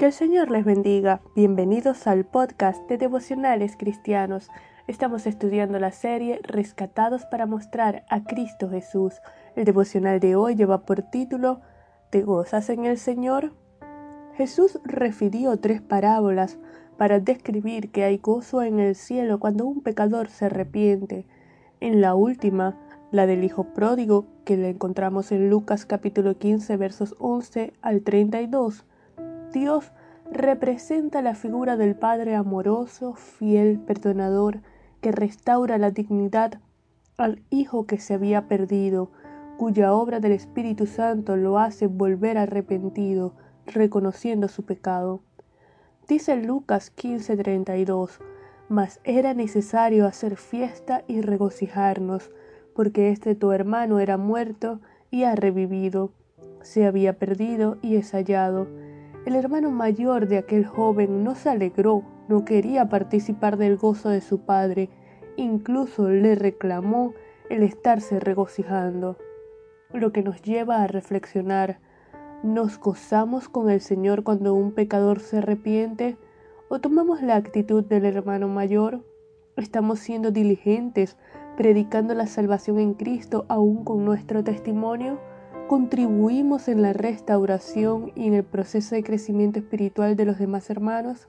Que el Señor les bendiga. Bienvenidos al podcast de Devocionales Cristianos. Estamos estudiando la serie Rescatados para mostrar a Cristo Jesús. El devocional de hoy lleva por título ¿Te gozas en el Señor? Jesús refirió tres parábolas para describir que hay gozo en el cielo cuando un pecador se arrepiente. En la última, la del Hijo Pródigo, que la encontramos en Lucas capítulo 15 versos 11 al 32, Dios representa la figura del Padre amoroso, fiel, perdonador, que restaura la dignidad al Hijo que se había perdido, cuya obra del Espíritu Santo lo hace volver arrepentido, reconociendo su pecado. Dice Lucas 15:32, mas era necesario hacer fiesta y regocijarnos, porque este tu hermano era muerto y ha revivido, se había perdido y es hallado. El hermano mayor de aquel joven no se alegró, no quería participar del gozo de su padre, incluso le reclamó el estarse regocijando. Lo que nos lleva a reflexionar, ¿nos gozamos con el Señor cuando un pecador se arrepiente? ¿O tomamos la actitud del hermano mayor? ¿Estamos siendo diligentes predicando la salvación en Cristo aún con nuestro testimonio? ¿Contribuimos en la restauración y en el proceso de crecimiento espiritual de los demás hermanos?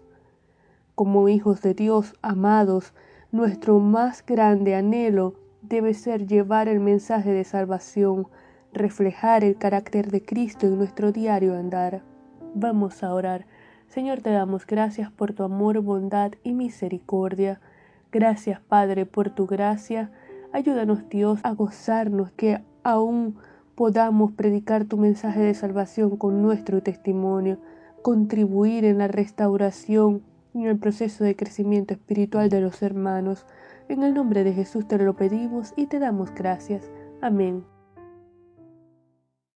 Como hijos de Dios amados, nuestro más grande anhelo debe ser llevar el mensaje de salvación, reflejar el carácter de Cristo en nuestro diario andar. Vamos a orar. Señor, te damos gracias por tu amor, bondad y misericordia. Gracias, Padre, por tu gracia. Ayúdanos, Dios, a gozarnos que aún podamos predicar tu mensaje de salvación con nuestro testimonio, contribuir en la restauración y en el proceso de crecimiento espiritual de los hermanos. En el nombre de Jesús te lo pedimos y te damos gracias. Amén.